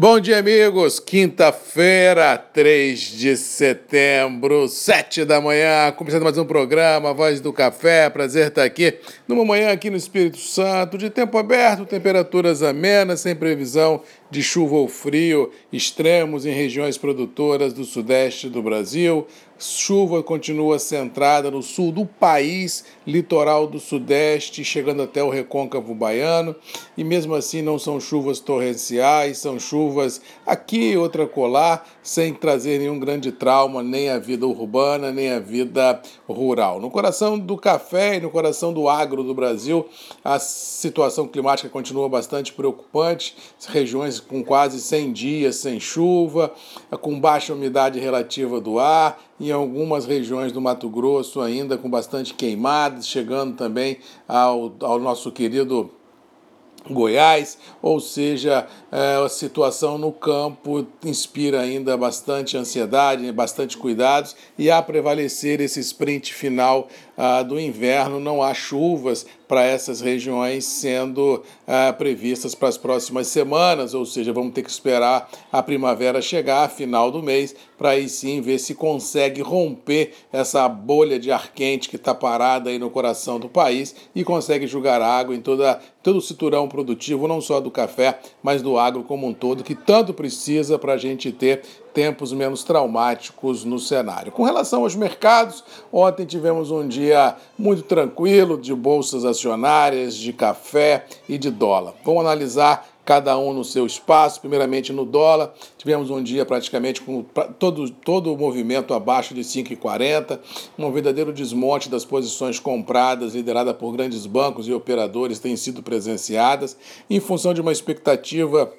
Bom dia, amigos. Quinta-feira, 3 de setembro, 7 da manhã, começando mais um programa, Voz do Café. Prazer estar aqui numa manhã aqui no Espírito Santo, de tempo aberto, temperaturas amenas, sem previsão de chuva ou frio extremos em regiões produtoras do sudeste do Brasil. Chuva continua centrada no sul do país, litoral do sudeste, chegando até o recôncavo baiano, e mesmo assim não são chuvas torrenciais, são chuvas aqui outra colar, sem trazer nenhum grande trauma nem à vida urbana, nem à vida rural. No coração do café e no coração do agro do Brasil, a situação climática continua bastante preocupante, regiões com quase 100 dias sem chuva, com baixa umidade relativa do ar, em algumas regiões do Mato Grosso ainda com bastante queimadas, chegando também ao, ao nosso querido Goiás, ou seja, é, a situação no campo inspira ainda bastante ansiedade, bastante cuidados, e a prevalecer esse sprint final ah, do inverno, não há chuvas para essas regiões sendo ah, previstas para as próximas semanas, ou seja, vamos ter que esperar a primavera chegar, final do mês, para aí sim ver se consegue romper essa bolha de ar quente que está parada aí no coração do país e consegue jogar água em toda, todo o cinturão produtivo, não só do café, mas do agro como um todo, que tanto precisa para a gente ter tempos menos traumáticos no cenário. Com relação aos mercados, ontem tivemos um dia muito tranquilo de bolsas acionárias, de café e de dólar. Vamos analisar cada um no seu espaço. Primeiramente no dólar, tivemos um dia praticamente com todo, todo o movimento abaixo de 5,40, um verdadeiro desmonte das posições compradas, liderada por grandes bancos e operadores, têm sido presenciadas, em função de uma expectativa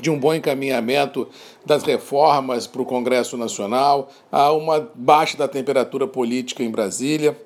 de um bom encaminhamento das reformas para o Congresso Nacional, a uma baixa da temperatura política em Brasília.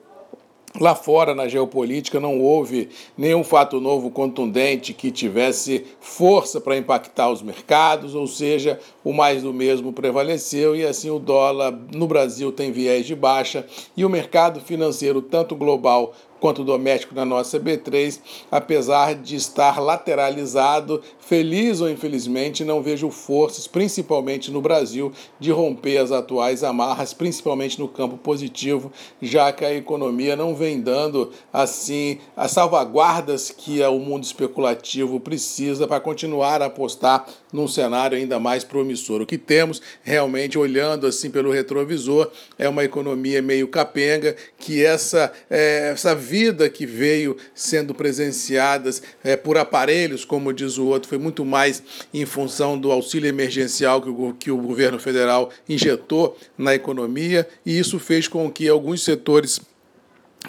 Lá fora, na geopolítica, não houve nenhum fato novo contundente que tivesse força para impactar os mercados, ou seja, o mais do mesmo prevaleceu e assim o dólar no Brasil tem viés de baixa e o mercado financeiro, tanto global quanto doméstico na nossa B3, apesar de estar lateralizado, feliz ou infelizmente, não vejo forças, principalmente no Brasil, de romper as atuais amarras, principalmente no campo positivo, já que a economia não vem dando assim as salvaguardas que o mundo especulativo precisa para continuar a apostar num cenário ainda mais promissor. O que temos realmente olhando assim pelo retrovisor é uma economia meio capenga, que essa é, essa vida que veio sendo presenciadas é, por aparelhos, como diz o outro, foi muito mais em função do auxílio emergencial que o, que o governo federal injetou na economia, e isso fez com que alguns setores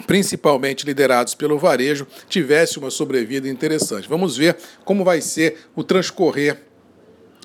principalmente liderados pelo varejo, tivesse uma sobrevida interessante. Vamos ver como vai ser o transcorrer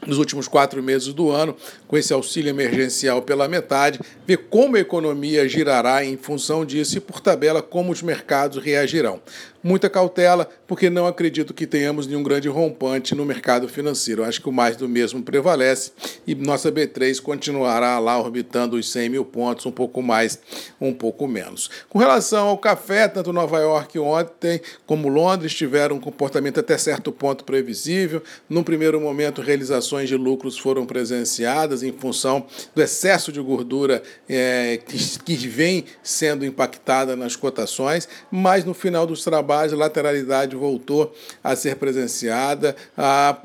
nos últimos quatro meses do ano, com esse auxílio emergencial pela metade, ver como a economia girará em função disso e, por tabela, como os mercados reagirão muita cautela, porque não acredito que tenhamos nenhum grande rompante no mercado financeiro. Acho que o mais do mesmo prevalece e nossa B3 continuará lá orbitando os 100 mil pontos, um pouco mais, um pouco menos. Com relação ao café, tanto Nova York ontem como Londres tiveram um comportamento até certo ponto previsível. Num primeiro momento, realizações de lucros foram presenciadas em função do excesso de gordura é, que, que vem sendo impactada nas cotações, mas no final dos trabalhos a lateralidade voltou a ser presenciada, a,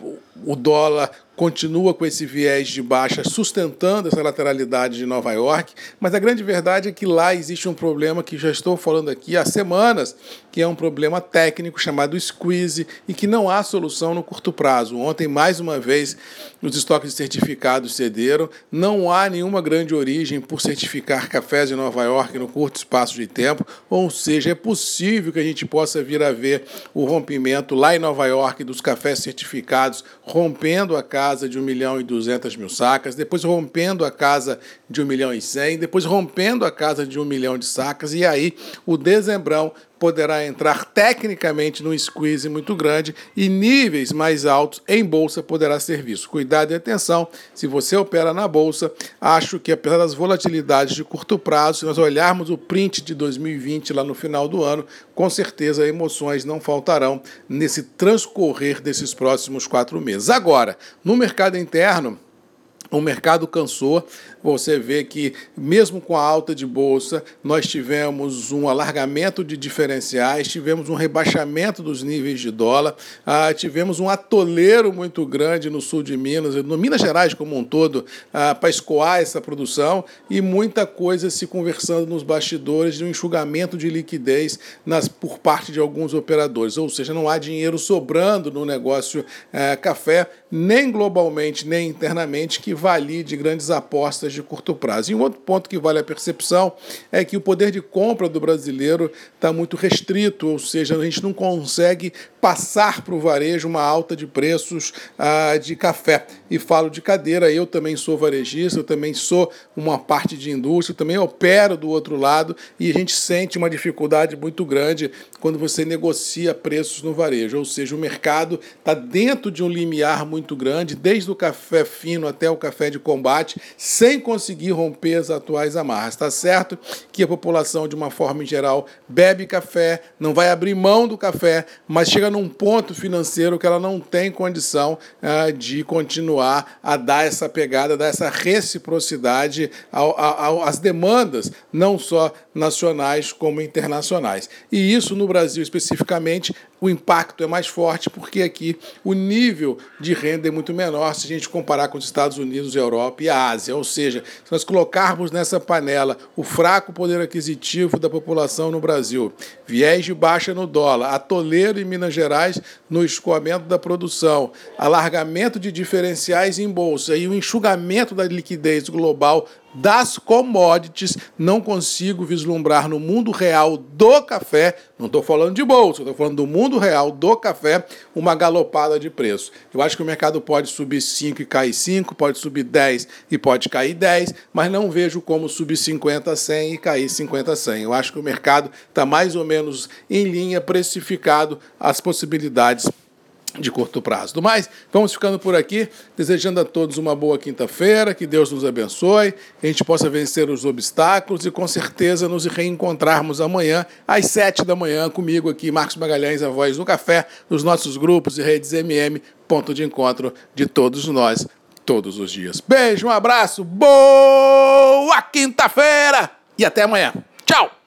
o dólar continua com esse viés de baixa, sustentando essa lateralidade de Nova York, mas a grande verdade é que lá existe um problema que já estou falando aqui há semanas, que é um problema técnico chamado squeeze e que não há solução no curto prazo. Ontem, mais uma vez, os estoques de certificados cederam, não há nenhuma grande origem por certificar cafés em Nova York no curto espaço de tempo, ou seja, é possível que a gente possa vir a ver o rompimento lá em Nova York dos cafés certificados, rompendo a casa de 1 milhão e 200 mil sacas, depois rompendo a casa de 1 milhão e 100, depois rompendo a casa de 1 milhão de sacas, e aí o dezembrão poderá entrar tecnicamente num squeeze muito grande e níveis mais altos em bolsa poderá ser visto. Cuidado e atenção, se você opera na bolsa, acho que apesar das volatilidades de curto prazo, se nós olharmos o print de 2020 lá no final do ano, com certeza emoções não faltarão nesse transcorrer desses próximos quatro meses. Agora, no mercado interno, o mercado cansou, você vê que, mesmo com a alta de bolsa, nós tivemos um alargamento de diferenciais, tivemos um rebaixamento dos níveis de dólar, ah, tivemos um atoleiro muito grande no sul de Minas, no Minas Gerais como um todo, ah, para escoar essa produção e muita coisa se conversando nos bastidores de um enxugamento de liquidez nas, por parte de alguns operadores. Ou seja, não há dinheiro sobrando no negócio ah, café, nem globalmente, nem internamente, que valide grandes apostas de curto prazo. E um outro ponto que vale a percepção é que o poder de compra do brasileiro está muito restrito, ou seja, a gente não consegue passar para o varejo uma alta de preços ah, de café. E falo de cadeira, eu também sou varejista, eu também sou uma parte de indústria, também opero do outro lado e a gente sente uma dificuldade muito grande quando você negocia preços no varejo. Ou seja, o mercado está dentro de um limiar muito grande, desde o café fino até o café de combate, sem conseguir romper as atuais amarras. Está certo que a população, de uma forma em geral, bebe café, não vai abrir mão do café, mas chega num ponto financeiro que ela não tem condição uh, de continuar a dar essa pegada, dar essa reciprocidade ao, ao, às demandas, não só nacionais como internacionais. E isso no Brasil especificamente o impacto é mais forte porque aqui o nível de renda é muito menor se a gente comparar com os Estados Unidos, Europa e a Ásia. Ou seja, se nós colocarmos nessa panela o fraco poder aquisitivo da população no Brasil, viés de baixa no dólar, atoleiro em Minas Gerais no escoamento da produção, alargamento de diferenciais em bolsa e o enxugamento da liquidez global das commodities, não consigo vislumbrar no mundo real do café, não estou falando de bolsa, estou falando do mundo real do café, uma galopada de preço. Eu acho que o mercado pode subir 5 e cair 5, pode subir 10 e pode cair 10, mas não vejo como subir 50 a 100 e cair 50 a 100. Eu acho que o mercado está mais ou menos em linha, precificado as possibilidades de curto prazo. Do mais, vamos ficando por aqui, desejando a todos uma boa quinta-feira, que Deus nos abençoe, que a gente possa vencer os obstáculos e com certeza nos reencontrarmos amanhã às sete da manhã comigo aqui, Marcos Magalhães, a voz do café, nos nossos grupos e redes MM, ponto de encontro de todos nós, todos os dias. Beijo, um abraço, boa quinta-feira e até amanhã. Tchau!